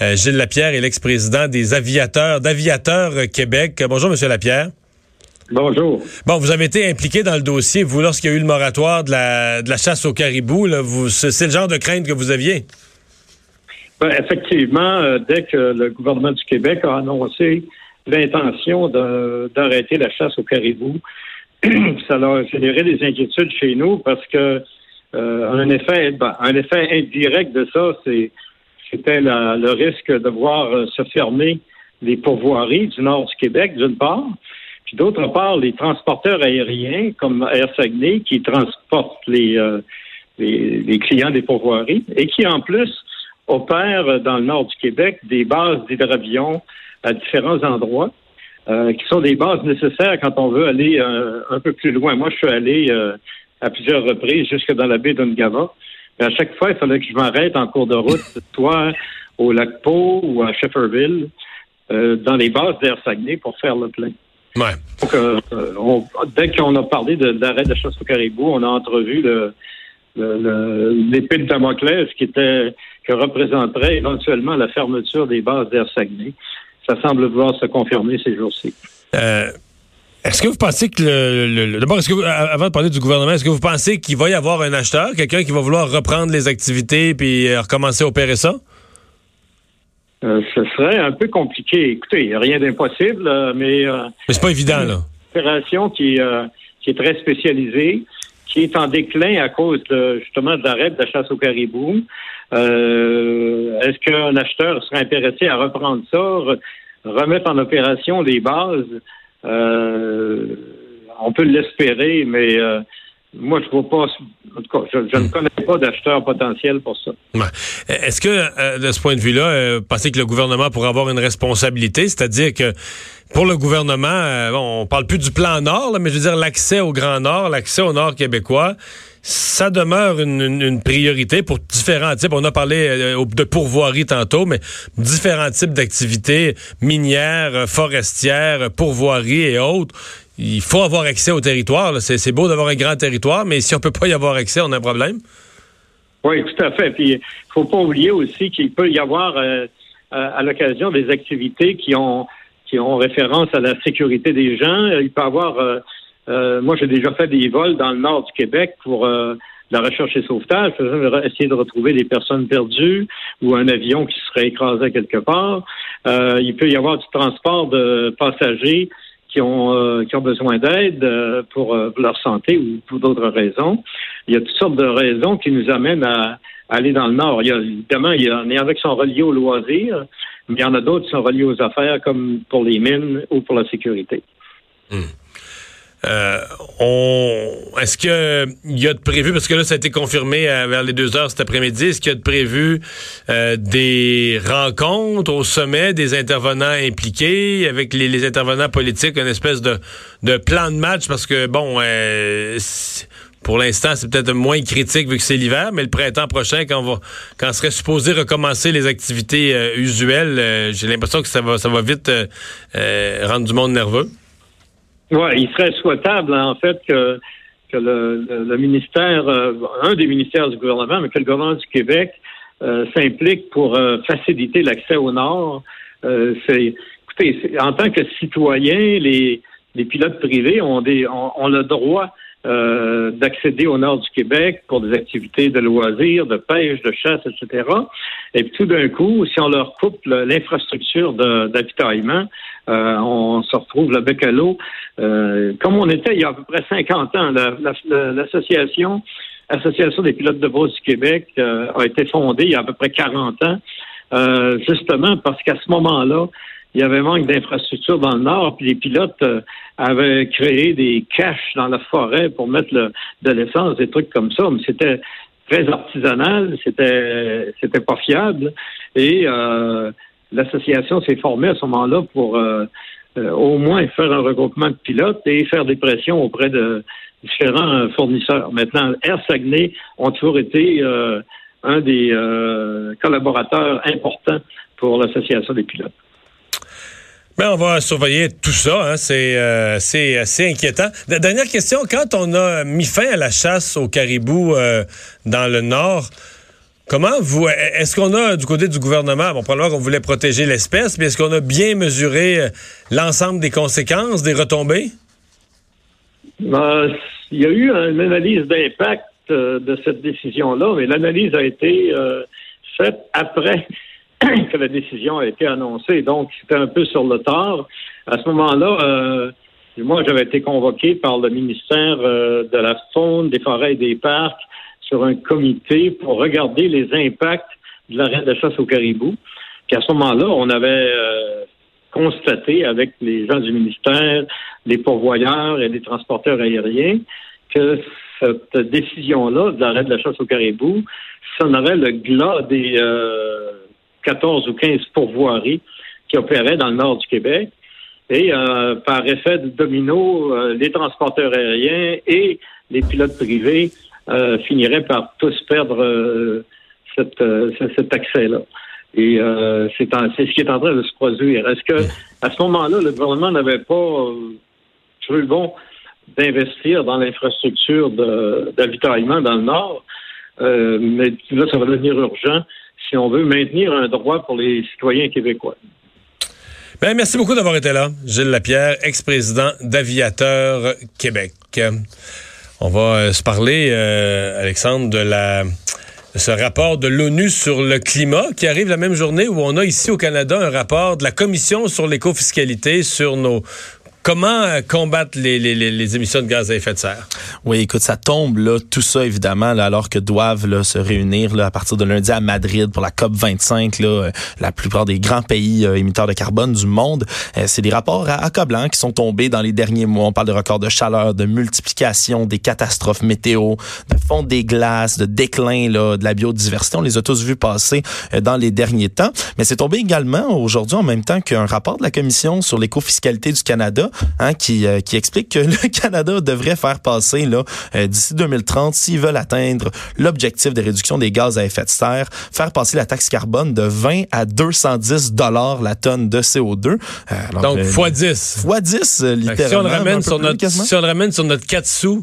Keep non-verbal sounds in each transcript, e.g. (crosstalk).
Euh, Gilles Lapierre est l'ex-président des aviateurs d'Aviateurs Québec. Bonjour, Monsieur Lapierre. Bonjour. Bon, vous avez été impliqué dans le dossier, vous, lorsqu'il y a eu le moratoire de la, de la chasse au caribou. Là, vous, c'est le genre de crainte que vous aviez? Ben, effectivement, euh, dès que le gouvernement du Québec a annoncé l'intention d'arrêter la chasse au caribou, (clears throat) ça a généré des inquiétudes chez nous parce que euh, un effet, ben, un effet indirect de ça, c'est c'était le risque de voir euh, se fermer les pourvoiries du nord du Québec, d'une part, puis d'autre part, les transporteurs aériens comme Air Saguenay qui transportent les, euh, les, les, clients des pourvoiries et qui, en plus, opèrent dans le nord du Québec des bases d'hydravions à différents endroits, euh, qui sont des bases nécessaires quand on veut aller un peu plus loin. Moi, je suis allé à plusieurs reprises jusque dans la baie d'Ungava à chaque fois, il fallait que je m'arrête en cours de route, (laughs) soit au lac Pau ou à Shefferville, euh, dans les bases d'Air Saguenay pour faire le plein. Ouais. Donc, euh, on, dès qu'on a parlé d'arrêt de, chasse au caribou, on a entrevu le, l'épée de Damoclès qui était que représenterait éventuellement la fermeture des bases d'Air Saguenay. Ça semble vouloir se confirmer ces jours-ci. Euh, est-ce que vous pensez que le, d'abord, est-ce que avant de parler du gouvernement, est-ce que vous pensez qu'il va y avoir un acheteur, quelqu'un qui va vouloir reprendre les activités puis euh, recommencer à opérer ça? Euh, ce serait un peu compliqué. Écoutez, il n'y a rien d'impossible, mais. Euh, mais c'est pas évident, là. Une opération qui, qui est très spécialisée, qui est en déclin à cause de, justement de l'arrêt de la chasse au caribou. Est-ce qu'un acheteur serait intéressé à reprendre ça, remettre en opération les bases? Euh, on peut l'espérer, mais euh, moi, je vois pas. Je, ne connais pas d'acheteur potentiel pour ça. Est-ce que, euh, de ce point de vue-là, pensez que le gouvernement pourrait avoir une responsabilité, c'est-à-dire que pour le gouvernement, on parle plus du plan Nord, mais je veux dire l'accès au Grand Nord, l'accès au Nord québécois ça demeure une, priorité pour différents types. On a parlé euh, de pourvoirie tantôt, mais différents types d'activités minières, euh, forestières, pourvoirie et autres. Il faut avoir accès au territoire. C'est beau d'avoir un grand territoire, mais si on peut pas y avoir accès, on a un problème. Oui, tout à fait. Puis, faut pas oublier aussi qu'il peut y avoir, euh, à l'occasion des activités qui ont qui ont référence à la sécurité des gens. Il peut y avoir euh, moi, j'ai déjà fait des vols dans le nord du Québec pour euh, la recherche et sauvetage, essayer de retrouver des personnes perdues ou un avion qui serait écrasé quelque part. Euh, il peut y avoir du transport de passagers qui ont qui ont besoin d'aide pour, leur santé ou pour d'autres raisons. Il y a toutes sortes de raisons qui nous amènent à, aller dans le nord. Évidemment, il y en a qui sont reliés aux loisirs, mais il y en a d'autres qui sont reliés aux affaires, comme pour les mines ou pour la sécurité. Hmm. Euh, on, est-ce que il y a de prévu, parce que là, ça a été confirmé euh, vers les deux heures cet après-midi, est-ce qu'il y a de prévu euh, des rencontres au sommet des intervenants impliqués avec les, intervenants politiques, une espèce de, plan de match, parce que bon, pour l'instant, c'est peut-être moins critique vu que c'est l'hiver, mais le printemps prochain, quand on va, quand serait supposé recommencer les activités usuelles, j'ai l'impression que ça va, ça va vite rendre du monde nerveux. Oui, il serait souhaitable, en fait, que, que le, le, ministère, euh, un des ministères du gouvernement, mais que le gouvernement du Québec euh, s'implique pour euh, faciliter l'accès au Nord. c'est, écoutez, en tant que citoyens, les, les pilotes privés ont, des, ont, ont le droit euh, d'accéder au nord du Québec pour des activités de loisirs, de pêche, de chasse, etc. Et puis tout d'un coup, si on leur coupe l'infrastructure d'avitaillement, euh, on se retrouve le bec à. Euh, comme on était il y a à peu près 50 ans, l'association Association des pilotes de brousse du Québec a été fondée il y a à peu près 40 ans, justement parce qu'à ce moment-là, il y avait manque d'infrastructures dans le nord, puis les pilotes euh, avaient créé des caches dans la forêt pour mettre de l'essence, des trucs comme ça, mais c'était très artisanal, c'était c'était pas fiable. Et euh, l'association s'est formée à ce moment-là pour euh, euh, au moins faire un regroupement de pilotes et faire des pressions auprès de différents fournisseurs. Maintenant, Air Saguenay ont toujours été euh, un des collaborateurs importants pour l'association des pilotes. Ben, on va surveiller tout ça. Hein. C'est assez inquiétant. dernière question. Quand on a mis fin à la chasse au caribou dans le Nord, Comment vous est-ce qu'on a du côté du gouvernement, bon probablement qu'on voulait protéger l'espèce, mais est-ce qu'on a bien mesuré euh, l'ensemble des conséquences, des retombées? Ben, il y a eu une analyse d'impact euh, de cette décision-là, mais l'analyse a été euh, faite après (clears throat) que la décision a été annoncée. Donc, c'était un peu sur le tard. À ce moment-là, moi, j'avais été convoqué par le ministère de la Faune, des Forêts et des Parcs sur un comité pour regarder les impacts de l'arrêt de chasse au caribou. Puis à ce moment-là, on avait euh, constaté avec les gens du ministère, les pourvoyeurs et les transporteurs aériens que cette décision-là de l'arrêt de la chasse au caribou sonnerait le glas des euh, 14 ou 15 pourvoiries qui opéraient dans le nord du Québec. Et euh, par effet de domino, euh, les transporteurs aériens et les pilotes privés euh, finirait par tous perdre euh, cette, euh, cet accès-là. Et c'est ce qui est en train de se produire. Est-ce que (laughs) à ce moment-là, le gouvernement n'avait pas trouvé bon d'investir dans l'infrastructure d'avitaillement dans le Nord? mais là, ça va devenir urgent si on veut maintenir un droit pour les citoyens québécois. Ben, merci beaucoup d'avoir été là. Gilles Lapierre, ex-président d'Aviateur Québec. On va euh, se parler, euh, Alexandre, de ce rapport de l'ONU sur le climat qui arrive la même journée où on a ici au Canada un rapport de la Commission sur l'écofiscalité sur nos Comment euh, combattre les, les, les, émissions de gaz à effet de serre? Oui, écoute, ça tombe là, tout ça évidemment, là, alors que doivent là, se réunir là, à partir de lundi à Madrid pour la COP 25, là, euh, la plupart des grands pays euh, émetteurs de carbone du monde. c'est des rapports accablants qui sont tombés dans les derniers mois. On parle de records de chaleur, de multiplication des catastrophes météo, de fonte des glaces, de déclin là, de la biodiversité. On les a tous vus passer dans les derniers temps. Mais c'est tombé également aujourd'hui en même temps qu'un rapport de la Commission sur l'écofiscalité du Canada Hein, qui, euh, qui explique que (laughs) le Canada devrait faire passer là euh, d'ici 2030, s'ils veulent atteindre l'objectif de réduction des gaz à effet de serre, faire passer la taxe carbone de 20 à 210 dollars la tonne de CO2. Euh, Donc, fois 10. Fois 10, littéralement. Si on, ramène sur notre, si on le ramène sur notre 4 sous,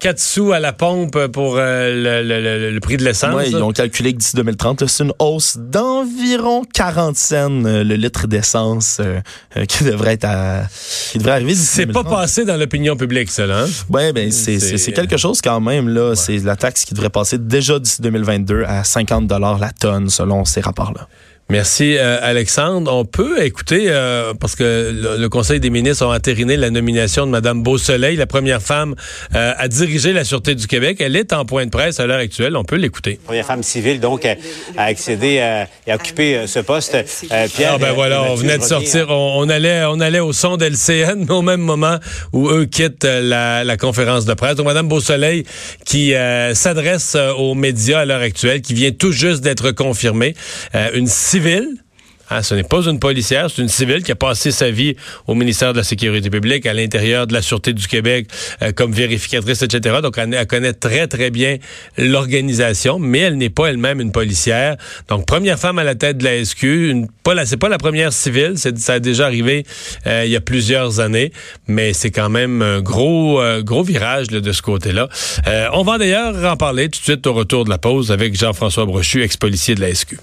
4 sous à la pompe pour euh, le, prix de l'essence. Oui, ils ont calculé que d'ici 2030, c'est une hausse d'environ 40 cents euh, le litre d'essence euh, qui devrait être à, qui devrait arriver d'ici C'est pas passé dans l'opinion publique, ça, là. Hein? Oui, ben, c'est quelque chose quand même, là. C'est la taxe qui devrait passer déjà d'ici 2022 à 50 la tonne, selon ces rapports-là. Merci, euh, Alexandre. On peut écouter, euh, parce que le, Conseil des ministres a entériné la nomination de Mme Beausoleil, la première femme euh, à diriger la Sûreté du Québec. Elle est en point de presse à l'heure actuelle. On peut l'écouter. Première femme civile, donc, à, accéder et à occuper ce poste. Pierre, ah ben voilà, on venait de sortir. On, allait, on allait au son d'LCN (laughs) au même moment où eux quittent la, la conférence de presse. Donc, Mme Beausoleil qui s'adresse aux médias à l'heure actuelle, qui vient tout juste d'être confirmée. une civile. Hein, ce n'est pas une policière, c'est une civile qui a passé sa vie au ministère de la Sécurité publique, à l'intérieur de la Sûreté du Québec, euh, comme vérificatrice, etc. Donc, elle, connaît très, très bien l'organisation, mais elle n'est pas elle-même une policière. Donc, première femme à la tête de la SQ, une, pas c'est pas la première civile, ça a déjà arrivé euh, il y a plusieurs années, mais c'est quand même un gros, euh, gros virage de ce côté-là. on va d'ailleurs en parler tout de suite au retour de la pause avec Jean-François Brochu, ex-policier de la SQ.